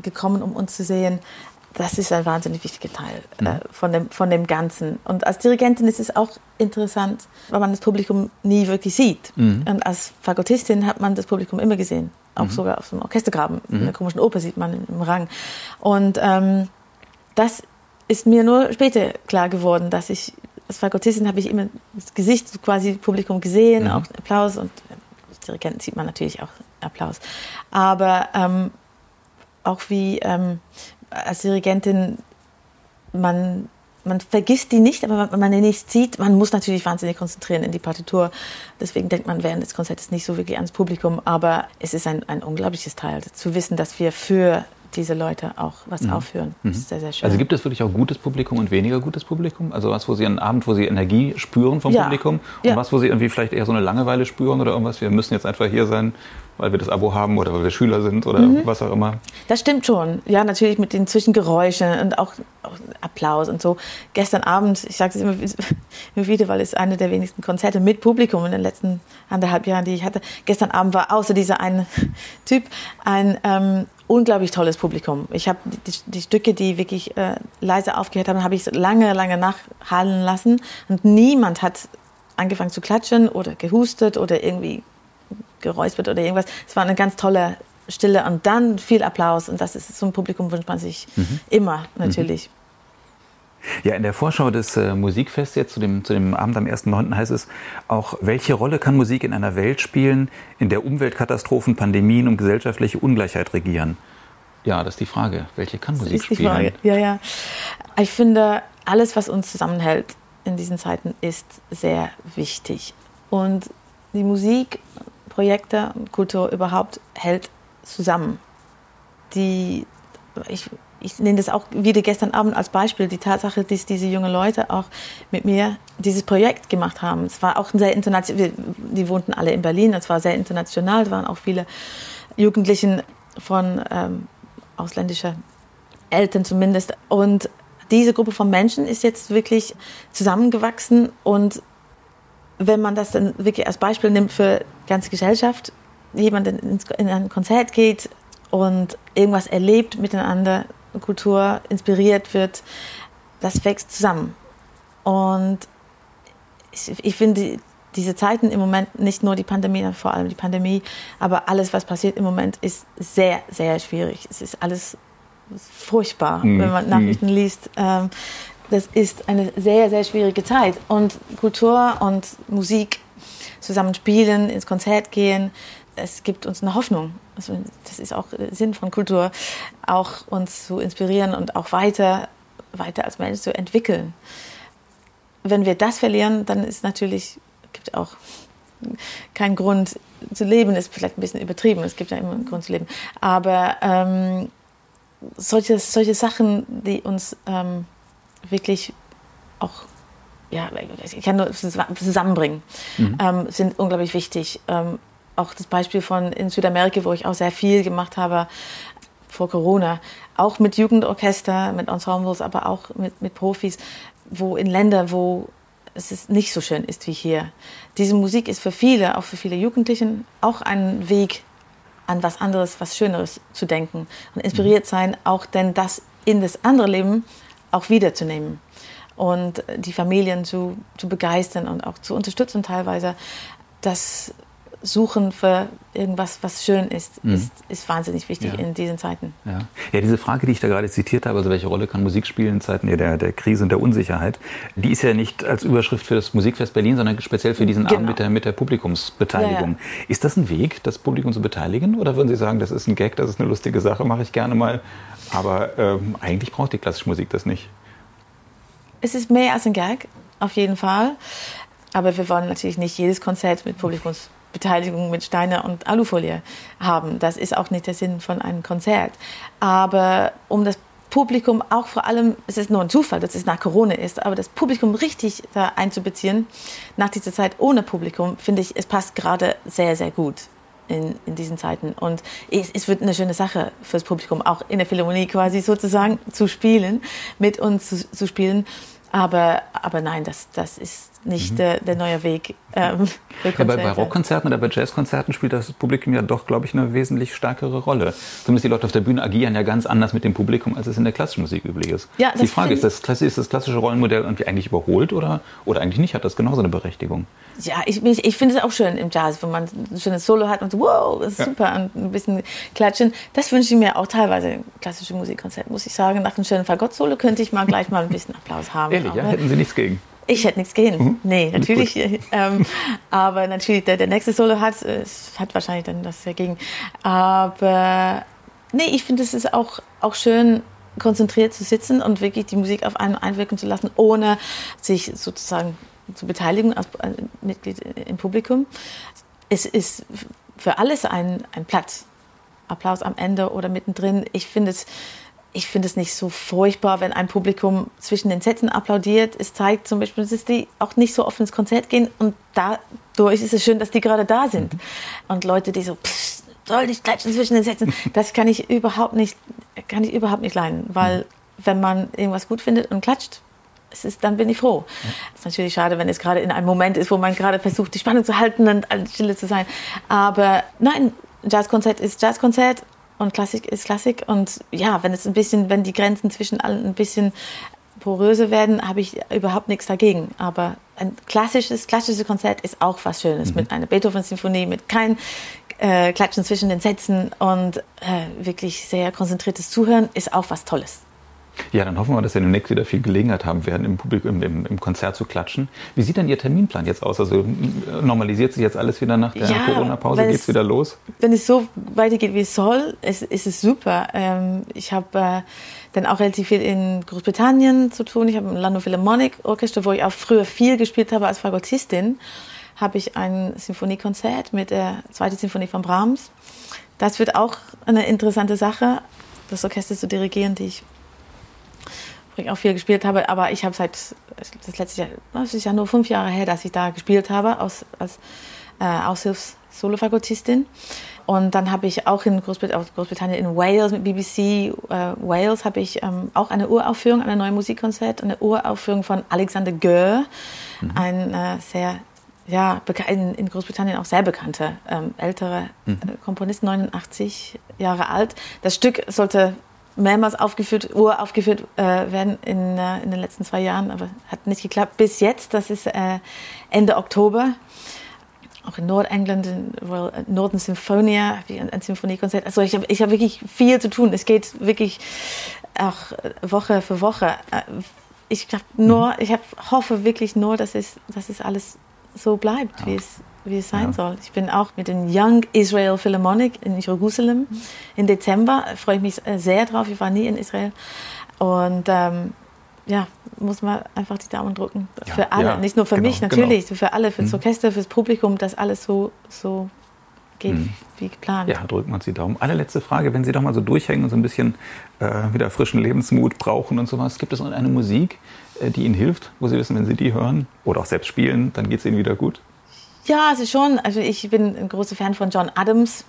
gekommen, um uns zu sehen, das ist ein wahnsinnig wichtiger Teil äh, mhm. von, dem, von dem Ganzen. Und als Dirigentin ist es auch interessant, weil man das Publikum nie wirklich sieht. Mhm. Und als Fagottistin hat man das Publikum immer gesehen. Auch mhm. sogar auf einem Orchestergraben. Mhm. In einer komischen Oper sieht man im Rang. Und ähm, das ist mir nur später klar geworden, dass ich als Fagottistin habe ich immer das Gesicht quasi Publikum gesehen, mhm. auch Applaus und als Dirigenten sieht man natürlich auch Applaus. Aber ähm, auch wie ähm, als Dirigentin, man, man vergisst die nicht, aber wenn man die nicht sieht, man muss natürlich wahnsinnig konzentrieren in die Partitur. Deswegen denkt man während des Konzerts nicht so wirklich ans Publikum, aber es ist ein, ein unglaubliches Teil, zu wissen, dass wir für diese Leute auch was mhm. aufführen. Das ist
sehr, sehr schön. Also gibt es wirklich auch gutes Publikum und weniger gutes Publikum? Also was, wo Sie einen Abend, wo Sie Energie spüren vom ja. Publikum und ja. was, wo Sie irgendwie vielleicht eher so eine Langeweile spüren oder irgendwas, wir müssen jetzt einfach hier sein, weil wir das Abo haben oder weil wir Schüler sind oder mhm. was auch immer.
Das stimmt schon. Ja, natürlich mit den Zwischengeräuschen und auch, auch Applaus und so. Gestern Abend, ich sage es immer, (laughs) immer wieder, weil es eine der wenigsten Konzerte mit Publikum in den letzten anderthalb Jahren, die ich hatte. Gestern Abend war außer dieser eine (laughs) Typ ein ähm, unglaublich tolles Publikum. Ich habe die, die, Stücke, die wirklich äh, leise aufgehört haben, habe ich lange, lange nachhallen lassen und niemand hat angefangen zu klatschen oder gehustet oder irgendwie geräuspert oder irgendwas. Es war eine ganz tolle Stille und dann viel Applaus. Und das ist so ein Publikum wünscht man sich mhm. immer natürlich. Mhm.
Ja, in der Vorschau des äh, Musikfests jetzt zu dem, zu dem Abend am 1.9. heißt es auch, welche Rolle kann Musik in einer Welt spielen, in der Umweltkatastrophen, Pandemien und gesellschaftliche Ungleichheit regieren? Ja, das ist die Frage. Welche kann Musik das ist die spielen? Frage.
Ja, ja. Ich finde, alles, was uns zusammenhält in diesen Zeiten, ist sehr wichtig. Und die Musik Projekte und Kultur überhaupt hält zusammen. Die, ich, ich nenne das auch wieder gestern Abend als Beispiel, die Tatsache, dass diese jungen Leute auch mit mir dieses Projekt gemacht haben. Es war auch sehr international, die wohnten alle in Berlin, es war sehr international, es waren auch viele Jugendlichen von ähm, ausländischer Eltern zumindest. Und diese Gruppe von Menschen ist jetzt wirklich zusammengewachsen und wenn man das dann wirklich als Beispiel nimmt für die ganze Gesellschaft, jemand in ein Konzert geht und irgendwas erlebt miteinander, Kultur inspiriert wird, das wächst zusammen. Und ich, ich finde diese Zeiten im Moment, nicht nur die Pandemie, vor allem die Pandemie, aber alles, was passiert im Moment, ist sehr, sehr schwierig. Es ist alles furchtbar, mhm. wenn man Nachrichten mhm. liest. Ähm, das ist eine sehr, sehr schwierige Zeit. Und Kultur und Musik zusammen spielen, ins Konzert gehen, es gibt uns eine Hoffnung. Also das ist auch Sinn von Kultur, auch uns zu inspirieren und auch weiter, weiter als Mensch zu entwickeln. Wenn wir das verlieren, dann ist natürlich, gibt auch keinen Grund zu leben, ist vielleicht ein bisschen übertrieben, es gibt ja immer einen Grund zu leben. Aber ähm, solche, solche Sachen, die uns ähm, wirklich auch, ja, ich kann nur zusammenbringen, mhm. ähm, sind unglaublich wichtig. Ähm, auch das Beispiel von in Südamerika, wo ich auch sehr viel gemacht habe vor Corona, auch mit Jugendorchester, mit Ensembles, aber auch mit, mit Profis, wo in Ländern, wo es ist nicht so schön ist wie hier. Diese Musik ist für viele, auch für viele Jugendlichen, auch ein Weg, an was anderes, was Schöneres zu denken und inspiriert mhm. sein, auch denn das in das andere Leben auch wiederzunehmen und die Familien zu, zu begeistern und auch zu unterstützen teilweise. Das Suchen für irgendwas, was schön ist, mhm. ist, ist, wahnsinnig wichtig ja. in diesen Zeiten.
Ja. ja, diese Frage, die ich da gerade zitiert habe, also welche Rolle kann Musik spielen in Zeiten der, der Krise und der Unsicherheit, die ist ja nicht als Überschrift für das Musikfest Berlin, sondern speziell für diesen genau. Abend mit der, mit der Publikumsbeteiligung. Ja, ist das ein Weg, das Publikum zu beteiligen? Oder würden Sie sagen, das ist ein Gag, das ist eine lustige Sache, mache ich gerne mal, aber ähm, eigentlich braucht die klassische Musik das nicht?
Es ist mehr als ein Gag. auf jeden Fall. Aber wir wollen natürlich nicht jedes Konzert mit Publikumsbeteiligung mit Steine und Alufolie haben. Das ist auch nicht der Sinn von einem Konzert. Aber um das Publikum auch vor allem, es ist nur ein Zufall, dass es nach Corona ist, aber das Publikum richtig da einzubeziehen, nach dieser Zeit ohne Publikum, finde ich, es passt gerade sehr, sehr gut in, in diesen Zeiten. Und es, es, wird eine schöne Sache fürs Publikum, auch in der Philharmonie quasi sozusagen zu spielen, mit uns zu, zu spielen. Aber, aber nein, das, das ist nicht mhm. der, der neue Weg.
Ähm, ja, bei, bei Rockkonzerten oder bei Jazzkonzerten spielt das Publikum ja doch, glaube ich, eine wesentlich stärkere Rolle. Zumindest die Leute auf der Bühne agieren ja ganz anders mit dem Publikum, als es in der klassischen Musik üblich ist. Ja, die Frage ist, das, ist das klassische Rollenmodell irgendwie eigentlich überholt oder, oder eigentlich nicht? Hat das genauso eine Berechtigung?
Ja, ich, ich, ich finde es auch schön im Jazz, wenn man ein schönes Solo hat und so, wow, das ist ja. super, und ein bisschen klatschen. Das wünsche ich mir auch teilweise im klassischen Musikkonzert, muss ich sagen. Nach einem schönen Fagott-Solo könnte ich mal gleich mal ein bisschen Applaus haben.
Ehrlich, ja? Hätten Sie nichts gegen?
Ich hätte nichts gegen. Mhm. Nee, natürlich. Ähm, aber natürlich, der, der nächste Solo hat, hat wahrscheinlich dann das dagegen. Aber nee, ich finde, es ist auch, auch schön, konzentriert zu sitzen und wirklich die Musik auf einen einwirken zu lassen, ohne sich sozusagen zu beteiligen als Mitglied im Publikum. Es ist für alles ein, ein Platz. Applaus am Ende oder mittendrin. Ich finde es ich finde es nicht so furchtbar, wenn ein Publikum zwischen den Sätzen applaudiert. Es zeigt zum Beispiel, dass die auch nicht so oft ins Konzert gehen und dadurch ist es schön, dass die gerade da sind. Und Leute, die so, pff, soll ich klatschen zwischen den Sätzen, (laughs) das kann ich überhaupt nicht, kann ich überhaupt nicht leiden, weil mhm. wenn man irgendwas gut findet und klatscht, es ist, dann bin ich froh. Es ist natürlich schade, wenn es gerade in einem Moment ist, wo man gerade versucht, die Spannung zu halten und stille zu sein. Aber nein, Jazzkonzert ist Jazzkonzert und Klassik ist Klassik. Und ja, wenn es ein bisschen, wenn die Grenzen zwischen allen ein bisschen poröser werden, habe ich überhaupt nichts dagegen. Aber ein klassisches, klassisches Konzert ist auch was Schönes. Mhm. Mit einer Beethoven-Symphonie, mit kein äh, Klatschen zwischen den Sätzen und äh, wirklich sehr konzentriertes Zuhören ist auch was Tolles.
Ja, dann hoffen wir, dass wir demnächst wieder viel Gelegenheit haben werden, im, Publikum, im, im, Konzert zu klatschen. Wie sieht denn Ihr Terminplan jetzt aus? Also normalisiert sich jetzt alles wieder nach der ja, Corona-Pause? Geht es wieder los?
Wenn es so weitergeht, wie es soll, ist, ist es super. Ähm, ich habe äh, dann auch relativ viel in Großbritannien zu tun. Ich habe ein London Philharmonic Orchester, wo ich auch früher viel gespielt habe als Fagottistin. Habe ich ein Sinfoniekonzert mit der zweiten Sinfonie von Brahms. Das wird auch eine interessante Sache, das Orchester zu dirigieren, die ich auch viel gespielt habe, aber ich habe seit das letzte Jahr, das ist ja nur fünf Jahre her, dass ich da gespielt habe als, als äh, Aushilfs-Solofagotistin. Und dann habe ich auch in Großbrit Großbritannien in Wales mit BBC äh, Wales habe ich ähm, auch eine Uraufführung, eine neue Musikkonzert, eine Uraufführung von Alexander Goer, mhm. ein äh, sehr ja, in, in, Großbritannien auch sehr bekannter ähm, älterer mhm. Äh, Komponist, 89 Jahre alt. Das Stück sollte mehrmals aufgeführt, uraufgeführt äh, werden in, äh, in den letzten zwei Jahren, aber hat nicht geklappt bis jetzt. Das ist äh, Ende Oktober. Auch in Nordengland, in Royal äh, Northern Symphonia, ein, ein Symphoniekonzert. Also ich habe ich hab wirklich viel zu tun. Es geht wirklich auch Woche für Woche. Äh, ich nur, mhm. ich hab, hoffe wirklich nur, dass es, dass es alles so bleibt, ja. wie es wie es sein ja. soll. Ich bin auch mit dem Young Israel Philharmonic in Jerusalem im Dezember. Freue ich mich sehr drauf. Ich war nie in Israel. Und ähm, ja, muss man einfach die Daumen drücken. Ja, für alle, ja, nicht nur für genau, mich natürlich, genau. für alle, für das mhm. Orchester, fürs Publikum, dass alles so, so geht mhm. wie geplant.
Ja, drücken wir uns die Daumen. Allerletzte Frage, wenn Sie doch mal so durchhängen und so ein bisschen äh, wieder frischen Lebensmut brauchen und sowas, gibt es eine Musik, äh, die Ihnen hilft, wo Sie wissen, wenn Sie die hören oder auch selbst spielen, dann geht es Ihnen wieder gut?
Ja, also schon. Also ich bin ein großer Fan von John Adams.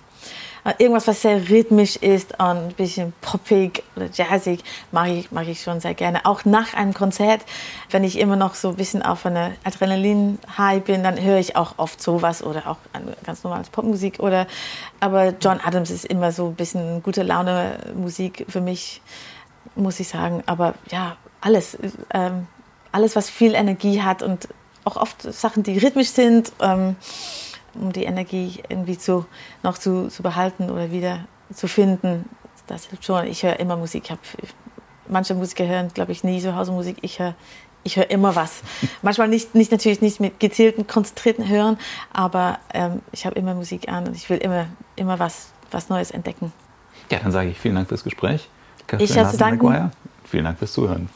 Äh, irgendwas, was sehr rhythmisch ist und ein bisschen poppig oder jazzig, mag ich, mag ich schon sehr gerne. Auch nach einem Konzert, wenn ich immer noch so ein bisschen auf einer Adrenalin-High bin, dann höre ich auch oft sowas oder auch ganz normales Popmusik. Oder, aber John Adams ist immer so ein bisschen gute Laune-Musik für mich, muss ich sagen. Aber ja, alles. Ähm, alles, was viel Energie hat und auch oft Sachen, die rhythmisch sind, ähm, um die Energie irgendwie zu, noch zu, zu behalten oder wieder zu finden. Das hilft schon. Ich höre immer Musik. Ich hab, manche Musiker hören, glaube ich, nie so Hausmusik. Ich höre ich höre immer was. (laughs) Manchmal nicht, nicht natürlich nicht mit gezielten, konzentrierten Hören, aber ähm, ich habe immer Musik an und ich will immer, immer was, was Neues entdecken.
Ja, dann sage ich vielen Dank fürs Gespräch.
Katrin ich habe zu danken.
Vielen Dank fürs Zuhören.